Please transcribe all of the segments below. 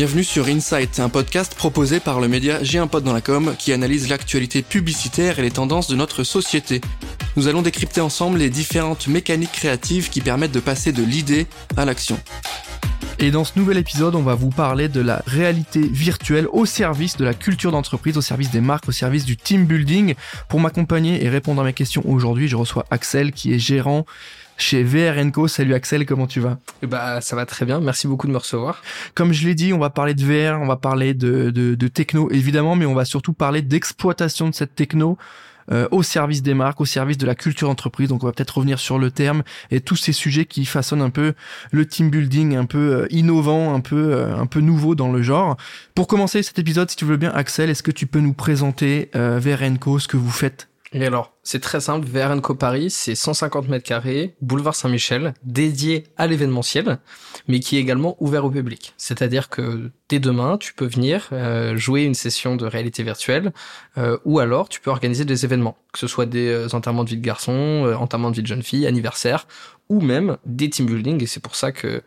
Bienvenue sur Insight, un podcast proposé par le média J'ai dans la com qui analyse l'actualité publicitaire et les tendances de notre société. Nous allons décrypter ensemble les différentes mécaniques créatives qui permettent de passer de l'idée à l'action. Et dans ce nouvel épisode, on va vous parler de la réalité virtuelle au service de la culture d'entreprise, au service des marques, au service du team building. Pour m'accompagner et répondre à mes questions aujourd'hui, je reçois Axel qui est gérant chez VRNCO. Salut Axel, comment tu vas? Bah ça va très bien, merci beaucoup de me recevoir. Comme je l'ai dit, on va parler de VR, on va parler de, de, de techno évidemment, mais on va surtout parler d'exploitation de cette techno euh, au service des marques, au service de la culture d'entreprise. Donc on va peut-être revenir sur le terme et tous ces sujets qui façonnent un peu le team building, un peu euh, innovant, un peu euh, un peu nouveau dans le genre. Pour commencer cet épisode, si tu veux bien, Axel, est-ce que tu peux nous présenter VRNCO, ce que vous faites? Et alors, c'est très simple, VRNCO Paris, c'est 150 mètres carrés, boulevard Saint-Michel, dédié à l'événementiel, mais qui est également ouvert au public. C'est-à-dire que dès demain, tu peux venir euh, jouer une session de réalité virtuelle, euh, ou alors tu peux organiser des événements, que ce soit des euh, enterrements de vie de garçon, enterrements de vie de jeune fille, anniversaire, ou même des team building, et c'est pour ça que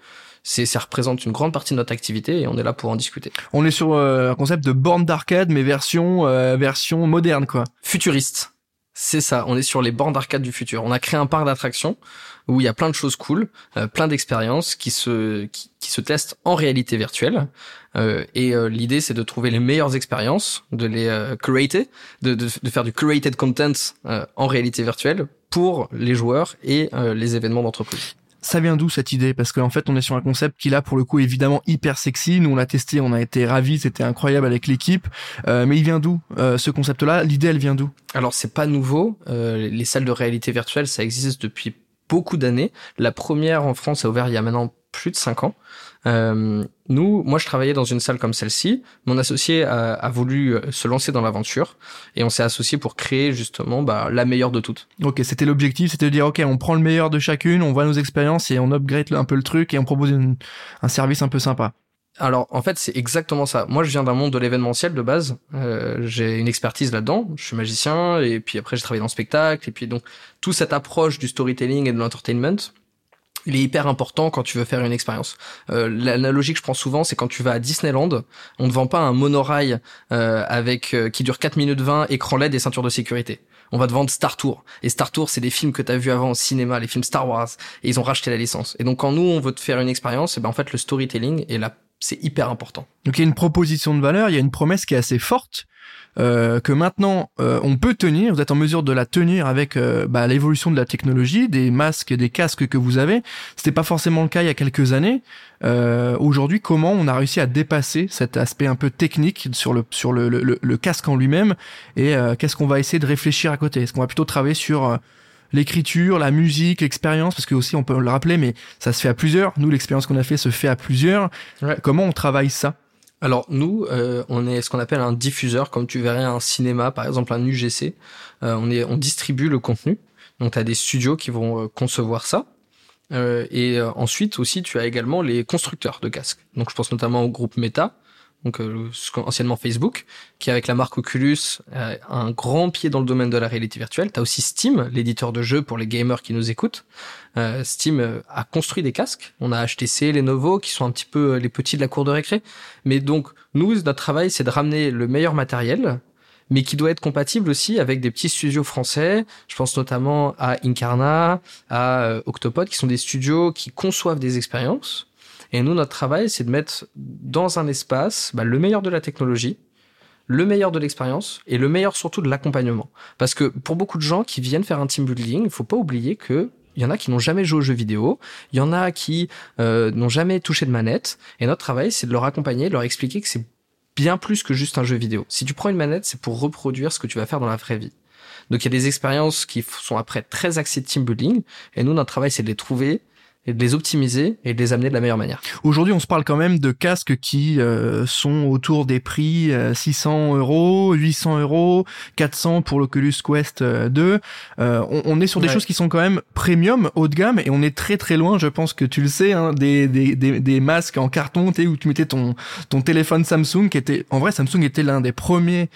c'est ça représente une grande partie de notre activité et on est là pour en discuter. On est sur un concept de borne d'arcade mais version version moderne quoi. Futuriste. C'est ça, on est sur les bornes d'arcade du futur. On a créé un parc d'attractions où il y a plein de choses cool, euh, plein d'expériences qui se qui, se testent en réalité virtuelle. Euh, et euh, l'idée, c'est de trouver les meilleures expériences, de les curater, de, de, de, faire du curated content en réalité virtuelle pour les joueurs et les événements d'entreprise ça vient d'où cette idée? Parce qu'en fait, on est sur un concept qui là, pour le coup, évidemment hyper sexy. Nous, on l'a testé, on a été ravis, c'était incroyable avec l'équipe. Euh, mais il vient d'où euh, ce concept-là? L'idée, elle vient d'où? Alors, c'est pas nouveau. Euh, les salles de réalité virtuelle, ça existe depuis beaucoup d'années. La première en France a ouvert il y a maintenant plus de cinq ans. Euh, nous, moi, je travaillais dans une salle comme celle-ci. Mon associé a, a, voulu euh, se lancer dans l'aventure et on s'est associé pour créer justement bah, la meilleure de toutes. Ok, c'était l'objectif, c'était de dire ok, on prend le meilleur de chacune, on voit nos expériences et on upgrade un peu le truc et on propose une, un service un peu sympa. Alors en fait c'est exactement ça. Moi je viens d'un monde de l'événementiel de base. Euh, j'ai une expertise là-dedans. Je suis magicien et puis après j'ai travaillé dans le spectacle et puis donc toute cette approche du storytelling et de l'entertainment il est hyper important quand tu veux faire une expérience. Euh, L'analogie que je prends souvent, c'est quand tu vas à Disneyland, on ne vend pas un monorail euh, avec euh, qui dure 4 minutes 20, écran LED et ceinture de sécurité. On va te vendre Star Tour. Et Star Tour, c'est des films que tu as vus avant au cinéma, les films Star Wars, et ils ont racheté la licence. Et donc quand nous, on veut te faire une expérience, et eh ben en fait, le storytelling est là, c'est hyper important. Donc il y a une proposition de valeur, il y a une promesse qui est assez forte euh, que maintenant euh, on peut tenir, vous êtes en mesure de la tenir avec euh, bah, l'évolution de la technologie, des masques des casques que vous avez. C'était pas forcément le cas il y a quelques années. Aujourd'hui, comment on a réussi à dépasser cet aspect un peu technique sur le sur le, le casque en lui-même? Et qu'est-ce qu'on va essayer de réfléchir à côté? Est-ce qu'on va plutôt travailler sur l'écriture, la musique, l'expérience, parce que aussi on peut le rappeler, mais ça se fait à plusieurs. Nous, l'expérience qu'on a fait se fait à plusieurs. Comment on travaille ça? Alors nous, euh, on est ce qu'on appelle un diffuseur, comme tu verrais un cinéma, par exemple un UGC. Euh, on est, on distribue le contenu. Donc tu as des studios qui vont euh, concevoir ça. et ensuite aussi, tu as également les constructeurs de casques. Donc je pense notamment au groupe Meta, donc euh, anciennement Facebook, qui avec la marque Oculus a un grand pied dans le domaine de la réalité virtuelle. T'as aussi Steam, l'éditeur de jeux pour les gamers qui nous écoutent. Euh, Steam euh, a construit des casques. On a HTC, Lenovo, qui sont un petit peu les petits de la cour de récré. Mais donc nous, notre travail, c'est de ramener le meilleur matériel, mais qui doit être compatible aussi avec des petits studios français. Je pense notamment à Incarna, à Octopod, qui sont des studios qui conçoivent des expériences et nous, notre travail, c'est de mettre dans un espace bah, le meilleur de la technologie, le meilleur de l'expérience et le meilleur surtout de l'accompagnement. Parce que pour beaucoup de gens qui viennent faire un team building, il faut pas oublier que il y en a qui n'ont jamais joué aux jeux vidéo, il y en a qui euh, n'ont jamais touché de manette, et notre travail, c'est de leur accompagner, de leur expliquer que c'est bien plus que juste un jeu vidéo. Si tu prends une manette, c'est pour reproduire ce que tu vas faire dans la vraie vie. Donc il y a des expériences qui sont après très axées team building, et nous, notre travail, c'est de les trouver, et de les optimiser et de les amener de la meilleure manière. Aujourd'hui, on se parle quand même de casques qui euh, sont autour des prix 600 euh, euros, 800 euros, 400 pour l'Oculus Quest 2. Euh, on, on, est sur des choses qui sont quand même premium, haut de gamme, et on est très très loin, je pense que tu le sais, hein, des, des, des, des, masques en carton, où tu mettais ton, ton téléphone Samsung, qui était, en vrai, Samsung était l'un des premiers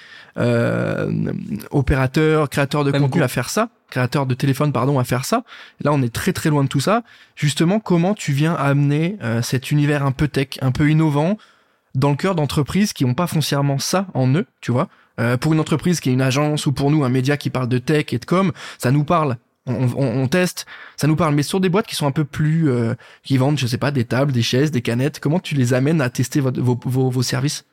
opérateurs, créateurs de contenu à faire ça créateur de téléphone pardon à faire ça. Là, on est très très loin de tout ça. Justement, comment tu viens amener euh, cet univers un peu tech, un peu innovant dans le cœur d'entreprises qui n'ont pas foncièrement ça en eux, tu vois? Euh, pour une entreprise qui est une agence ou pour nous un média qui parle de tech et de com, ça nous parle. On, on, on teste, ça nous parle. Mais sur des boîtes qui sont un peu plus, euh, qui vendent, je sais pas, des tables, des chaises, des canettes, comment tu les amènes à tester vos, vos, vos services?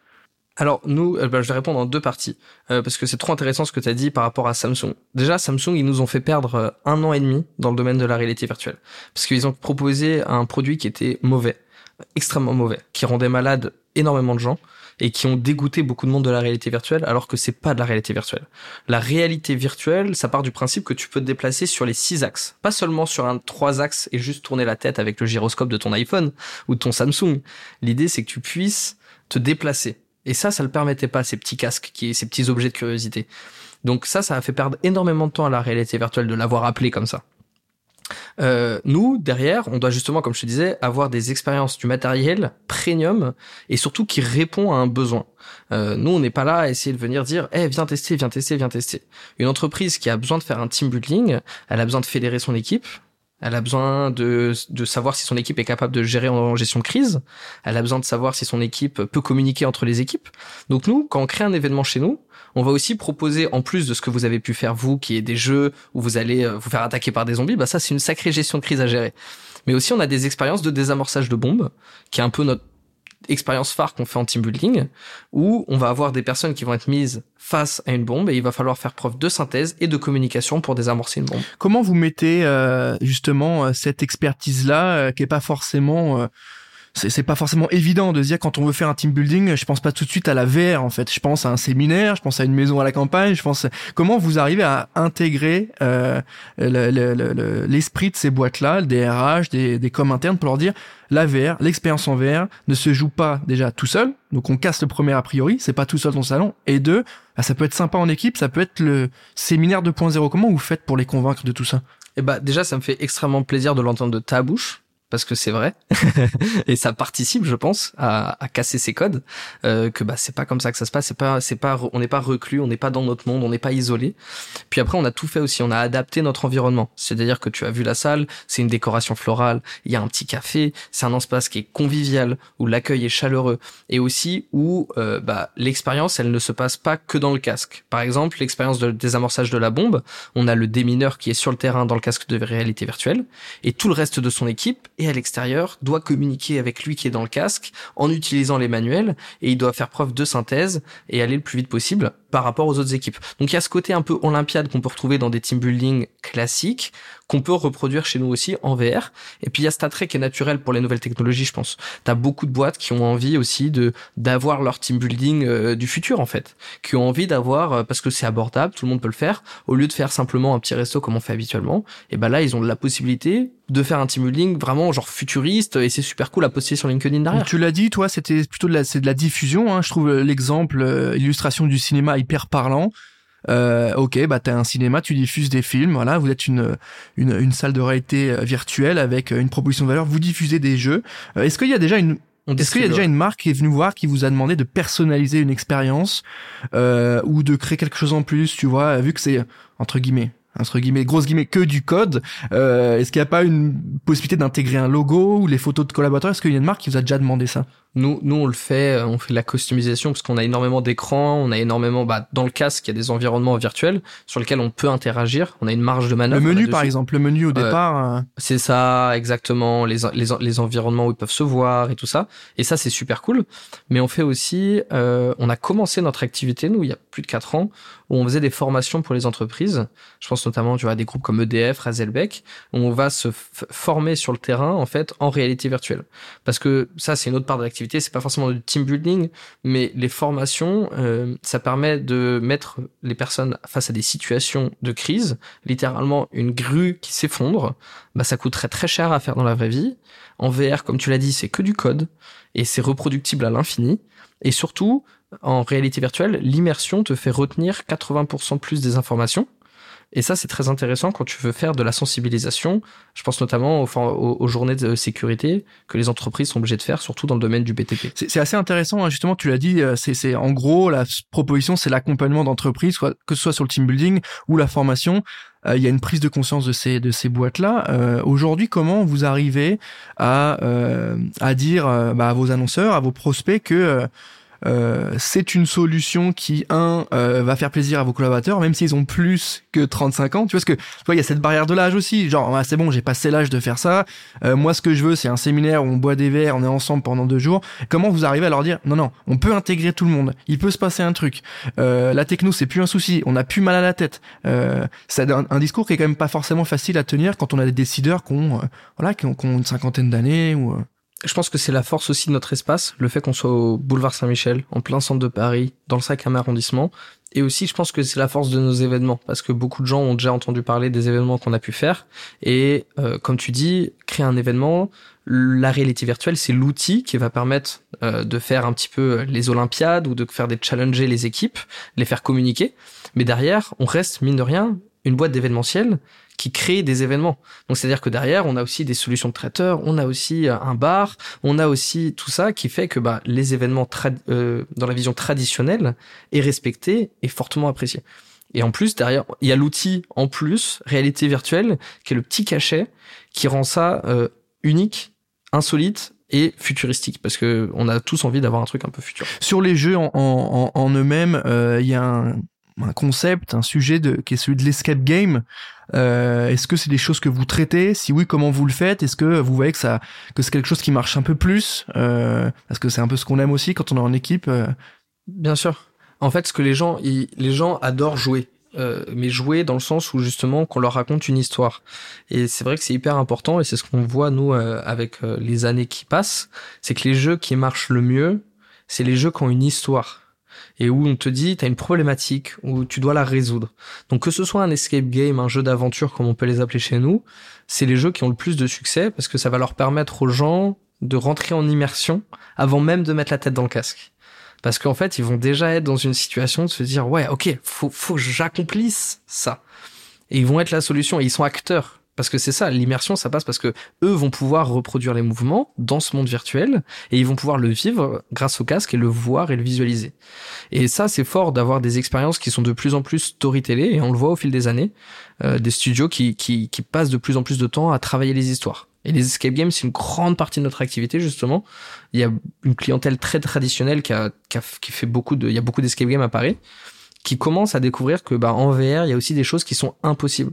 Alors nous, euh, bah, je vais répondre en deux parties euh, parce que c'est trop intéressant ce que tu as dit par rapport à Samsung. Déjà, Samsung, ils nous ont fait perdre euh, un an et demi dans le domaine de la réalité virtuelle parce qu'ils ont proposé un produit qui était mauvais, extrêmement mauvais, qui rendait malade énormément de gens et qui ont dégoûté beaucoup de monde de la réalité virtuelle alors que c'est pas de la réalité virtuelle. La réalité virtuelle, ça part du principe que tu peux te déplacer sur les six axes, pas seulement sur un trois axes et juste tourner la tête avec le gyroscope de ton iPhone ou de ton Samsung. L'idée c'est que tu puisses te déplacer et ça, ça le permettait pas, ces petits casques, qui, ces petits objets de curiosité. Donc ça, ça a fait perdre énormément de temps à la réalité virtuelle de l'avoir appelé comme ça. Euh, nous, derrière, on doit justement, comme je te disais, avoir des expériences du matériel premium et surtout qui répond à un besoin. Euh, nous, on n'est pas là à essayer de venir dire, eh, viens tester, viens tester, viens tester. Une entreprise qui a besoin de faire un team building, elle a besoin de fédérer son équipe, elle a besoin de, de savoir si son équipe est capable de gérer en gestion de crise. Elle a besoin de savoir si son équipe peut communiquer entre les équipes. Donc nous, quand on crée un événement chez nous, on va aussi proposer, en plus de ce que vous avez pu faire vous, qui est des jeux où vous allez euh, vous faire attaquer par des zombies, bah ça c'est une sacrée gestion de crise à gérer. Mais aussi on a des expériences de désamorçage de bombes, qui est un peu notre expérience phare qu'on fait en team building, où on va avoir des personnes qui vont être mises face à une bombe et il va falloir faire preuve de synthèse et de communication pour désamorcer une bombe. Comment vous mettez euh, justement euh, cette expertise-là, euh, qui est pas forcément c'est pas forcément évident de se dire quand on veut faire un team building, je pense pas tout de suite à la VR en fait. Je pense à un séminaire, je pense à une maison à la campagne. Je pense comment vous arrivez à intégrer euh, l'esprit de ces boîtes-là, des RH, des, des coms internes pour leur dire la VR, l'expérience en VR ne se joue pas déjà tout seul. Donc on casse le premier a priori, c'est pas tout seul dans le salon. Et deux, bah, ça peut être sympa en équipe, ça peut être le séminaire 2.0. Comment vous faites pour les convaincre de tout ça? Eh bah déjà, ça me fait extrêmement plaisir de l'entendre de ta bouche parce que c'est vrai. Et ça participe je pense à, à casser ces codes euh, que bah c'est pas comme ça que ça se passe. C'est pas c'est pas on n'est pas reclus on n'est pas dans notre monde on n'est pas isolé. Puis après on a tout fait aussi. On a adapté notre environnement. C'est-à-dire que tu as vu la salle c'est une décoration florale il y a un petit café c'est un espace qui est convivial où l'accueil est chaleureux. Et aussi où euh, bah l'expérience elle ne se passe pas que dans le casque. Par exemple l'expérience de désamorçage de la bombe. On a le démineur qui est sur le terrain dans le casque de réalité virtuelle. Et tout le reste de son équipe à l'extérieur doit communiquer avec lui qui est dans le casque en utilisant les manuels et il doit faire preuve de synthèse et aller le plus vite possible par rapport aux autres équipes. Donc il y a ce côté un peu olympiade qu'on peut retrouver dans des team building classiques qu'on peut reproduire chez nous aussi en VR. Et puis il y a cet attrait qui est naturel pour les nouvelles technologies, je pense. T'as beaucoup de boîtes qui ont envie aussi de d'avoir leur team building euh, du futur en fait, qui ont envie d'avoir euh, parce que c'est abordable, tout le monde peut le faire, au lieu de faire simplement un petit resto comme on fait habituellement. Et ben là ils ont la possibilité de faire un team building vraiment genre futuriste et c'est super cool à poster sur LinkedIn derrière. tu l'as dit, toi, c'était plutôt de la, c'est de la diffusion. Hein. Je trouve l'exemple, euh, illustration du cinéma hyper parlant. Euh, ok, bah t'as un cinéma, tu diffuses des films, voilà, vous êtes une, une, une salle de réalité euh, virtuelle avec euh, une proposition de valeur, vous diffusez des jeux. Est-ce qu'il y a déjà une est-ce qu'il y a déjà une marque qui est venue voir, qui vous a demandé de personnaliser une expérience euh, ou de créer quelque chose en plus, tu vois, vu que c'est entre guillemets entre guillemets, grosse guillemets, que du code. Euh, Est-ce qu'il n'y a pas une possibilité d'intégrer un logo ou les photos de collaborateurs? Est-ce qu'il y a une marque qui vous a déjà demandé ça? Nous, nous, on le fait, euh, on fait de la customisation parce qu'on a énormément d'écrans, on a énormément, bah, dans le casque, il y a des environnements virtuels sur lesquels on peut interagir. On a une marge de manœuvre. Le menu, par exemple, le menu au départ. Euh... C'est ça, exactement. Les, les, les environnements où ils peuvent se voir et tout ça. Et ça, c'est super cool. Mais on fait aussi, euh, on a commencé notre activité, nous, il y a plus de quatre ans, où on faisait des formations pour les entreprises. Je pense notamment, tu vois, à des groupes comme EDF, Razelbeck, où on va se former sur le terrain, en fait, en réalité virtuelle. Parce que ça, c'est une autre part de l'activité c'est pas forcément du team building, mais les formations, euh, ça permet de mettre les personnes face à des situations de crise, littéralement une grue qui s'effondre, bah ça coûterait très cher à faire dans la vraie vie. En VR, comme tu l'as dit, c'est que du code et c'est reproductible à l'infini. Et surtout, en réalité virtuelle, l'immersion te fait retenir 80% plus des informations Et ça, c'est très intéressant quand tu veux faire de la sensibilisation. Je pense notamment aux, journées de sécurité que les entreprises sont obligées de faire, surtout dans le domaine du BTP. C'est assez intéressant, hein. justement, tu l'as dit, euh, c'est en gros, la proposition, c'est l'accompagnement d'entreprises, que ce soit sur le team building ou la formation. Euh, il y a une prise de conscience de ces, de ces boîtes-là. Euh, Aujourd'hui, comment vous arrivez à, à dire bah, à vos annonceurs, à vos prospects que c'est une solution qui un euh, va faire plaisir à vos collaborateurs même s'ils ont plus que 35 ans. Tu vois ce que il y a cette barrière de l'âge aussi. Genre ah, c'est bon j'ai passé l'âge de faire ça. Euh, moi ce que je veux c'est un séminaire où on boit des verres on est ensemble pendant deux jours. Comment vous arrivez à leur dire non non on peut intégrer tout le monde. Il peut se passer un truc. La techno c'est plus un souci. On a plus mal à la tête. C'est un, discours qui est quand même pas forcément facile à tenir quand on a des décideurs qui ont voilà qui ont, une cinquantaine d'années ou je pense que c'est la force aussi de notre espace, le fait qu'on soit au boulevard Saint-Michel, en plein centre de Paris, dans le 5e arrondissement. Et aussi, je pense que c'est la force de nos événements, parce que beaucoup de gens ont déjà entendu parler des événements qu'on a pu faire. Et euh, comme tu dis, créer un événement, la réalité virtuelle, c'est l'outil qui va permettre euh, de faire un petit peu les Olympiades ou de faire des challenger les équipes, les faire communiquer. Mais derrière, on reste, mine de rien, une boîte d'événementiel qui crée des événements. Donc c'est-à-dire que derrière, on a aussi des solutions de traiteurs, on a aussi euh, un bar, on a aussi tout ça qui fait que bah, les événements euh, dans la vision traditionnelle est respecté et fortement apprécié. Et en plus, derrière, il y a l'outil en plus, réalité virtuelle, qui est le petit cachet qui rend ça euh, unique, insolite et futuristique parce que on a tous envie d'avoir un truc un peu futur. Sur les jeux en, en, en eux-mêmes, euh, il y a un, un concept, un sujet de, qui est celui de l'escape game. Euh, est-ce que c'est des choses que vous traitez? Si oui, comment vous le faites? Est-ce que vous voyez que ça, que c'est quelque chose qui marche un peu plus? Euh, Parce que c'est un peu ce qu'on aime aussi quand on est en équipe. Euh. Bien sûr. En fait, ce que les gens, les gens adorent jouer. Euh, mais jouer dans le sens où justement qu'on leur raconte une histoire. Et c'est vrai que c'est hyper important et c'est ce qu'on voit nous euh, avec les années qui passent, c'est que les jeux qui marchent le mieux, c'est les jeux qui ont une histoire et où on te dit tu as une problématique où tu dois la résoudre. Donc que ce soit un escape game, un jeu d'aventure comme on peut les appeler chez nous, c'est les jeux qui ont le plus de succès parce que ça va leur permettre aux gens de rentrer en immersion avant même de mettre la tête dans le casque. Parce qu'en fait, ils vont déjà être dans une situation de se dire ouais, OK, faut faut j'accomplisse ça. Et ils vont être la solution et ils sont acteurs parce que c'est ça, l'immersion, ça passe parce que eux vont pouvoir reproduire les mouvements dans ce monde virtuel et ils vont pouvoir le vivre grâce au casque et le voir et le visualiser. Et ça, c'est fort d'avoir des expériences qui sont de plus en plus storytellées et on le voit au fil des années, euh, des studios qui, qui, qui passent de plus en plus de temps à travailler les histoires. Et les escape games, c'est une grande partie de notre activité justement. Il y a une clientèle très traditionnelle qui, a, qui, a, qui fait beaucoup de, il y a beaucoup d'escape games à Paris qui commence à découvrir que bah en VR, il y a aussi des choses qui sont impossibles.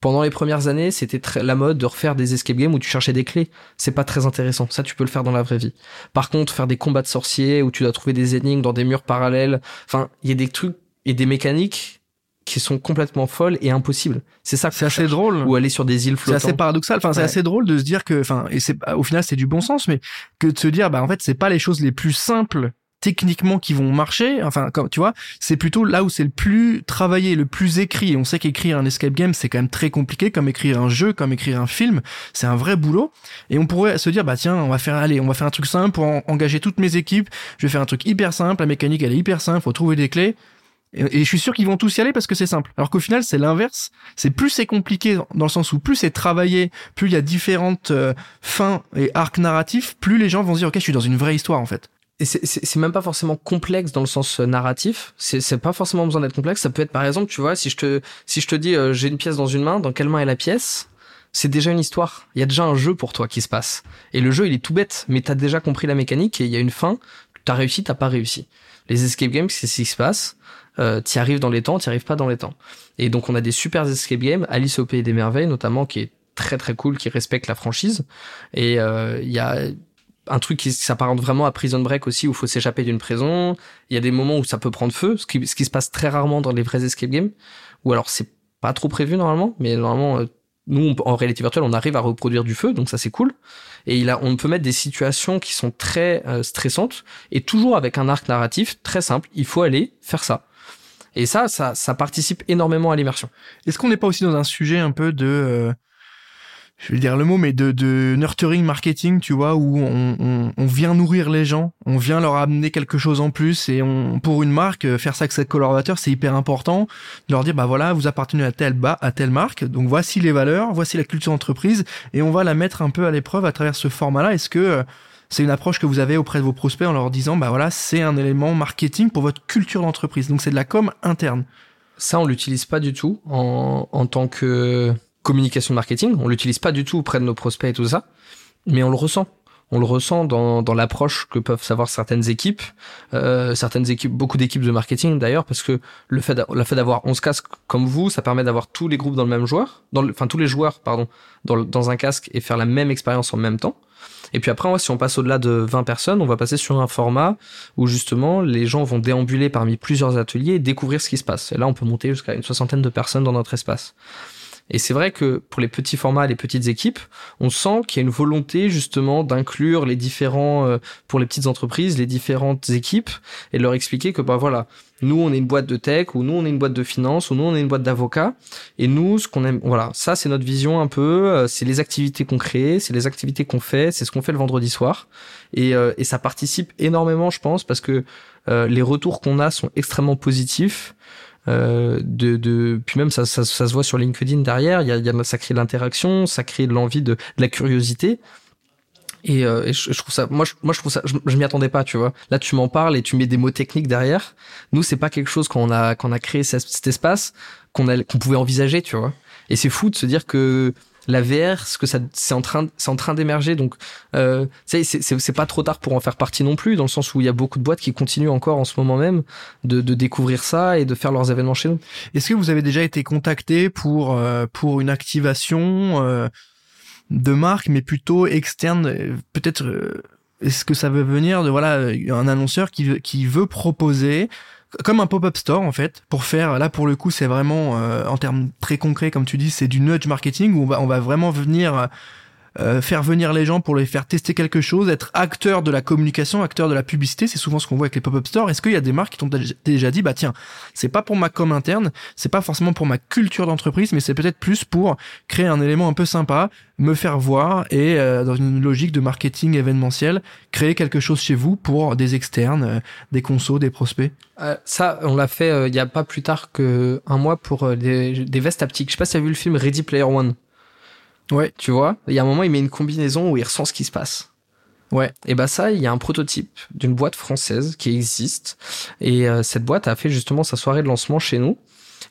Pendant les premières années, c'était très la mode de refaire des escape games où tu cherchais des clés. C'est pas très intéressant. Ça, tu peux le faire dans la vraie vie. Par contre, faire des combats de sorciers où tu dois trouver des énigmes dans des murs parallèles. Enfin, il y a des trucs et des mécaniques qui sont complètement folles et impossibles. C'est ça. C'est assez drôle. Ou aller sur des îles flottantes. C'est assez paradoxal. Enfin, c'est assez drôle de se dire que, enfin, et c'est au final c'est du bon sens, mais que de se dire, bah en fait, c'est pas les choses les plus simples techniquement qui vont marcher. Enfin comme tu vois c'est plutôt là où c'est le plus travaillé le plus écrit. On sait qu'écrire un escape game c'est quand même très compliqué comme écrire un jeu comme écrire un film. C'est un vrai boulot. Et on pourrait se dire bah tiens on va faire allez on va faire un truc simple pour engager toutes mes équipes. Je vais faire un truc hyper simple. La mécanique elle est hyper simple. Faut trouver des clés. Et, je suis sûr qu'ils vont tous y aller parce que c'est simple. Alors qu'au final, c'est l'inverse. C'est plus c'est compliqué dans le sens où plus c'est travaillé, plus il y a différentes euh, fins et arcs narratifs, plus les gens vont se dire ok, je suis dans une vraie histoire en fait et c'est même pas forcément complexe dans le sens euh, narratif. C'est pas forcément besoin d'être complexe. Ça peut être par exemple, tu vois, si je te si je te dis euh, j'ai une pièce dans une main, dans quelle main est la pièce? C'est déjà une histoire. Il y a déjà un jeu pour toi qui se passe. Et le jeu, il est tout bête, mais t'as déjà compris la mécanique et il y a une fin. T'as réussi, t'as pas réussi. Les escape games, c'est ce qui se passe. Euh, t'y arrives dans les temps, t'y arrives pas dans les temps. Et donc on a des super escape games, Alice au pays des merveilles notamment, qui est très très cool, qui respecte la franchise. Et euh, il y a un truc qui s'apparente vraiment à Prison Break aussi, où il faut s'échapper d'une prison. Il y a des moments où ça peut prendre feu, ce qui, ce qui se passe très rarement dans les vrais escape games. Ou alors c'est pas trop prévu normalement, mais normalement, euh, nous, en réalité virtuelle, on arrive à reproduire du feu, donc ça c'est cool. Et il a, on peut mettre des situations qui sont très euh, stressantes, et toujours avec un arc narratif très simple. Il faut aller faire ça. Et ça, ça, ça participe énormément à l'immersion. Est-ce qu'on n'est pas aussi dans un sujet un peu de... Euh, je vais dire le mot, mais de, de nurturing marketing, tu vois, où on, on, on, vient nourrir les gens, on vient leur amener quelque chose en plus, et on, pour une marque, euh, faire ça avec ses collaborateurs, c'est hyper important. De leur dire, bah voilà, vous appartenez à telle bas, à telle marque, donc voici les valeurs, voici la culture d'entreprise, et on va la mettre un peu à l'épreuve à travers ce format-là. Est-ce que euh, c'est une approche que vous avez auprès de vos prospects en leur disant, bah voilà, c'est un élément marketing pour votre culture d'entreprise. Donc c'est de la com interne. Ça, on l'utilise pas du tout en, en tant que communication marketing. On l'utilise pas du tout auprès de nos prospects et tout ça, mais on le ressent. On le ressent dans, dans l'approche que peuvent savoir certaines équipes, euh, certaines équipes, beaucoup d'équipes de marketing d'ailleurs, parce que le fait, le fait d'avoir 11 casques comme vous, ça permet d'avoir tous les groupes dans le même joueur, dans enfin tous les joueurs, pardon, dans, dans un casque et faire la même expérience en même temps. Et puis après, si on passe au-delà de 20 personnes, on va passer sur un format où justement les gens vont déambuler parmi plusieurs ateliers et découvrir ce qui se passe. Et là, on peut monter jusqu'à une soixantaine de personnes dans notre espace. Et c'est vrai que pour les petits formats, les petites équipes, on sent qu'il y a une volonté justement d'inclure les différents, euh, pour les petites entreprises, les différentes équipes et de leur expliquer que bah voilà, nous on est une boîte de tech ou nous on est une boîte de finance ou nous on est une boîte d'avocats et nous ce qu'on aime, voilà, ça c'est notre vision un peu, euh, c'est les activités qu'on crée, c'est les activités qu'on fait, c'est ce qu'on fait le vendredi soir et, euh, et ça participe énormément, je pense, parce que les retours qu'on a sont extrêmement positifs. Euh, de, de, puis même ça, ça, ça, se voit sur LinkedIn derrière. Il y a, y a, ça crée de l'interaction, ça crée de l'envie, de, de, la curiosité. Et, euh, je, je, trouve ça, moi, je, moi, je trouve ça, je, je m'y attendais pas, tu vois. Là, tu m'en parles et tu mets des mots techniques derrière. Nous, c'est pas quelque chose qu'on a, qu'on a créé cet, espace qu'on qu'on pouvait envisager, tu vois. Et c'est fou de se dire que la VR, ce que ça, c'est en train, c'est en train d'émerger. Donc, euh, c'est, c'est, pas trop tard pour en faire partie non plus, dans le sens où il y a beaucoup de boîtes qui continuent encore en ce moment même de, de découvrir ça et de faire leurs événements chez nous. Est-ce que vous avez déjà été contacté pour euh, pour une activation euh, de marque, mais plutôt externe, peut-être? Euh, est-ce que ça veut venir de voilà un annonceur qui qui veut proposer comme un pop-up store en fait pour faire là pour le coup c'est vraiment euh, en termes très concrets comme tu dis c'est du nudge marketing où on va on va vraiment venir euh, faire venir les gens pour les faire tester quelque chose, être acteur de la communication, acteur de la publicité, c'est souvent ce qu'on voit avec les pop-up stores. Est-ce qu'il y a des marques qui t'ont déjà dit, bah tiens, c'est pas pour ma com interne, c'est pas forcément pour ma culture d'entreprise, mais c'est peut-être plus pour créer un élément un peu sympa, me faire voir et euh, dans une logique de marketing événementiel, créer quelque chose chez vous pour des externes, euh, des consos, des prospects? Euh, ça, on l'a fait il y a pas plus tard que un mois pour des, des vestes haptiques. Je sais pas si tu as vu le film Ready Player One. Ouais. Tu vois, il y a un moment, il met une combinaison où il ressent ce qui se passe. Ouais. Et bah ça, il y a un prototype d'une boîte française qui existe. Et euh, cette boîte a fait justement sa soirée de lancement chez nous.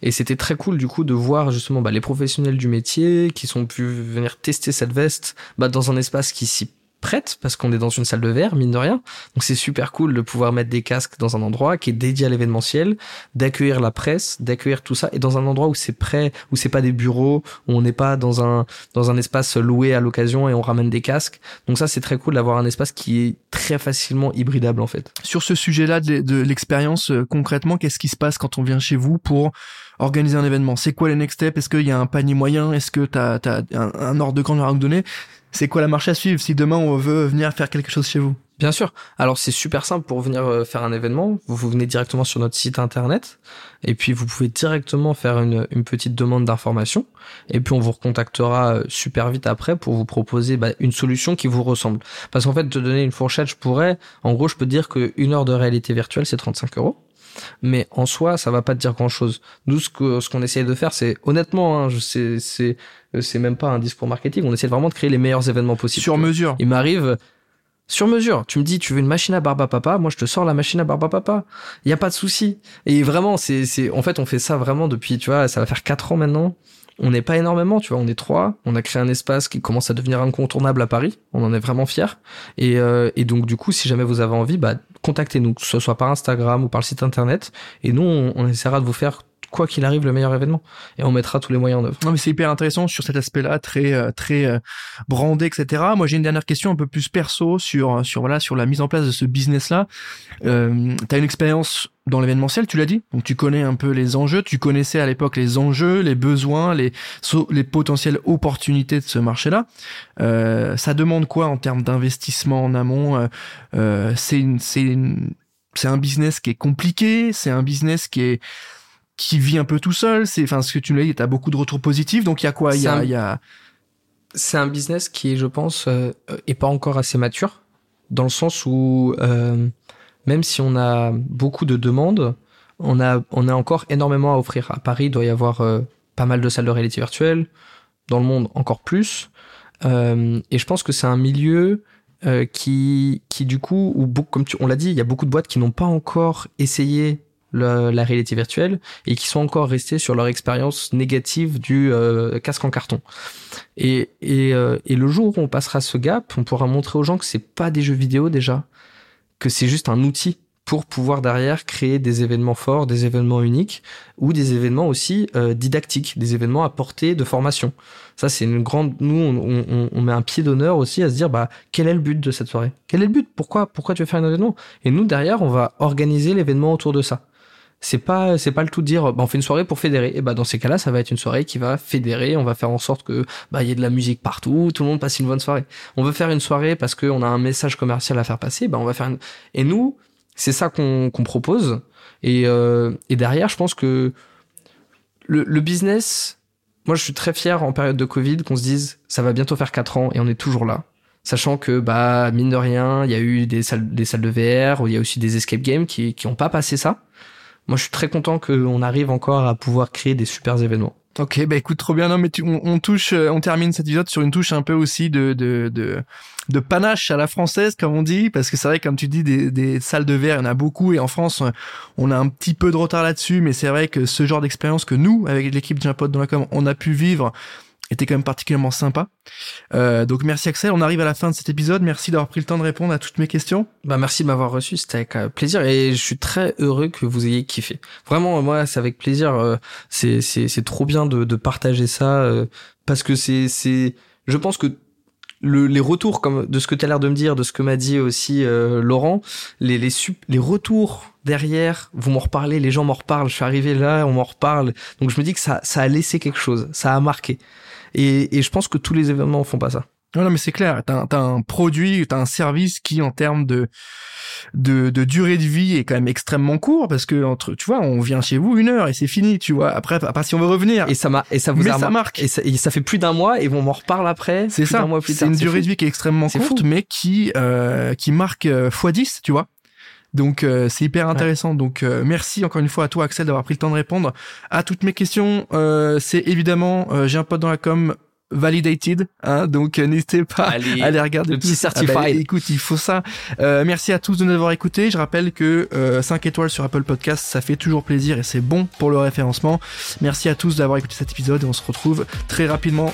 Et c'était très cool du coup de voir justement bah, les professionnels du métier qui sont pu venir tester cette veste bah, dans un espace qui s'y prête parce qu'on est dans une salle de verre, mine de rien. Donc c'est super cool de pouvoir mettre des casques dans un endroit qui est dédié à l'événementiel, d'accueillir la presse, d'accueillir tout ça et dans un endroit où c'est prêt, où c'est pas des bureaux, où on n'est pas dans un dans un espace loué à l'occasion et on ramène des casques. Donc ça c'est très cool d'avoir un espace qui est très facilement hybridable en fait. Sur ce sujet-là de, de l'expérience euh, concrètement, qu'est-ce qui se passe quand on vient chez vous pour organiser un événement? C'est quoi les next steps? Est-ce qu'il y a un panier moyen? Est-ce que tu as, un, un, ordre de grandeur à nous donner? C'est quoi la marche à suivre si demain on veut venir faire quelque chose chez vous? Bien sûr. Alors c'est super simple pour venir euh, faire un événement. Vous, vous venez directement sur notre site internet et puis vous pouvez directement faire une, une petite demande d'information et puis on vous recontactera euh, super vite après pour vous proposer bah, une solution qui vous ressemble. Parce qu'en fait, te donner une fourchette, je pourrais, en gros, je peux te dire qu'une heure de réalité virtuelle, c'est 35 euros mais en soi ça va pas te dire grand chose nous ce que ce qu'on essaye de faire c'est honnêtement hein, je sais c'est c'est même pas un discours marketing. On essaie vraiment de créer les meilleurs événements possibles. Sur mesure. Il m'arrive sur mesure. Tu me dis tu veux une machine à barbe à papa moi je te sors la machine à barbe à papa. Il y a pas de souci. Et vraiment c'est c'est en fait on fait ça vraiment depuis tu vois ça va faire quatre ans maintenant on n'est pas énormément, tu vois, on est trois. On a créé un espace qui commence à devenir incontournable à Paris. On en est vraiment fiers. Et, euh, et donc du coup, si jamais vous avez envie, bah, contactez-nous, que ce soit par Instagram ou par le site internet. Et nous, on, on essaiera de vous faire quoi qu'il arrive le meilleur événement et on mettra tous les moyens en œuvre. Non mais c'est hyper intéressant sur cet aspect-là très euh, très euh, brandé etc. Moi j'ai une dernière question un peu plus perso sur sur voilà sur la mise en place de ce business là. Euh, T'as une expérience dans l'événementiel, tu l'as dit. Donc tu connais un peu les enjeux, tu connaissais à l'époque les enjeux, les besoins, les les potentielles opportunités de ce marché-là. Euh, ça demande quoi en termes d'investissement en amont euh, euh, C'est une une un business qui est compliqué, c'est un business qui est qui vit un peu tout seul. C'est, enfin, ce que tu me l'as dit, t'as beaucoup de retours positifs. Donc, il y a quoi? Il y a, y a, c'est un business qui, je pense, euh, est pas encore assez mature, dans le sens où euh, même si on a beaucoup de demandes, on a, encore énormément à offrir. À Paris, il doit y avoir euh, pas mal de salles de réalité virtuelle, dans le monde encore plus. Euh, et je pense que c'est un milieu euh, qui, du coup, comme tu, on l'a dit, il y a beaucoup de boîtes qui n'ont pas encore essayé la, réalité virtuelle et qui sont encore restés sur leur expérience négative du casque en carton. Et, et, et, le jour où on passera ce gap, on pourra montrer aux gens que c'est pas des jeux vidéo déjà, que c'est juste un outil pour pouvoir derrière créer des événements forts, des événements uniques ou des événements aussi euh, didactiques, des événements à portée de formation. Ça, c'est une grande. Nous, on, on, on met un pied d'honneur aussi à se dire, bah, quel est le but de cette soirée? Quel est le but? Pourquoi? Pourquoi tu veux faire un événement? Et nous, derrière, on va organiser l'événement autour de ça c'est pas c'est pas le tout de dire bah, on fait une soirée pour fédérer. Et bah dans ces cas-là ça va être une soirée qui va fédérer. On va faire en sorte que bah il y ait de la musique partout. Tout le monde passe une bonne soirée. On veut faire une soirée parce qu'on a un message commercial à faire passer. Bah on va faire une... et nous c'est ça qu'on qu'on propose. Et euh, et derrière je pense que le, le business moi je suis très fier en période de Covid qu'on se dise ça va bientôt faire quatre ans et on est toujours là. Sachant que bah mine de rien il y a eu des salles des salles de VR il y a aussi des escape games qui qui ont pas passé ça moi je suis très content qu'on arrive encore à pouvoir créer des super événements. Ok, bah écoute, trop bien. Non, mais on, touche, on termine cet épisode sur une touche un peu aussi de de de, de panache à la française, comme on dit, parce que c'est vrai, comme tu dis, des, des salles de verre, il y en a beaucoup, et en France, on a un petit peu de retard là-dessus, mais c'est vrai que ce genre d'expérience que nous, avec l'équipe Jampot dans la com, on a pu vivre, était quand même particulièrement sympa. Euh, donc merci Axel, on arrive à la fin de cet épisode. Merci d'avoir pris le temps de répondre à toutes mes questions. Bah merci de m'avoir reçu, c'était avec euh, plaisir et je suis très heureux que vous ayez kiffé. Vraiment moi c'est avec plaisir, euh, c'est c'est c'est trop bien de de partager ça euh, parce que c'est c'est je pense que le, les retours comme de ce que tu as l'air de me dire, de ce que m'a dit aussi euh, Laurent, les les sup, les retours derrière, vous m'en reparlez, les gens m'en reparlent, je suis arrivé là, on m'en reparle. Donc je me dis que ça ça a laissé quelque chose, ça a marqué. Et, et, je pense que tous les événements font pas ça. Non, non mais c'est clair. T'as as un produit, t'as un service qui, en termes de, de de durée de vie, est quand même extrêmement court parce que entre, tu vois, on vient chez vous une heure et c'est fini, tu vois. Après, après si on veut revenir. Et ça m'a et ça vous mais a ça marque. Et ça, et ça, fait plus d'un mois et on m'en reparle après. C'est ça. C'est une durée fou. de vie qui est extrêmement courte, fou. mais qui euh, qui marque euh, x10, tu vois. Donc euh, c'est hyper intéressant. Ouais. Donc euh, merci encore une fois à toi Axel d'avoir pris le temps de répondre à toutes mes questions. Euh, c'est évidemment j'ai un pote dans la com validated hein, donc n'hésitez pas Allez, à aller regarder le petit certified ah bah, écoute il faut ça euh, merci à tous de nous avoir écoutés je rappelle que euh, 5 étoiles sur Apple Podcast ça fait toujours plaisir et c'est bon pour le référencement merci à tous d'avoir écouté cet épisode et on se retrouve très rapidement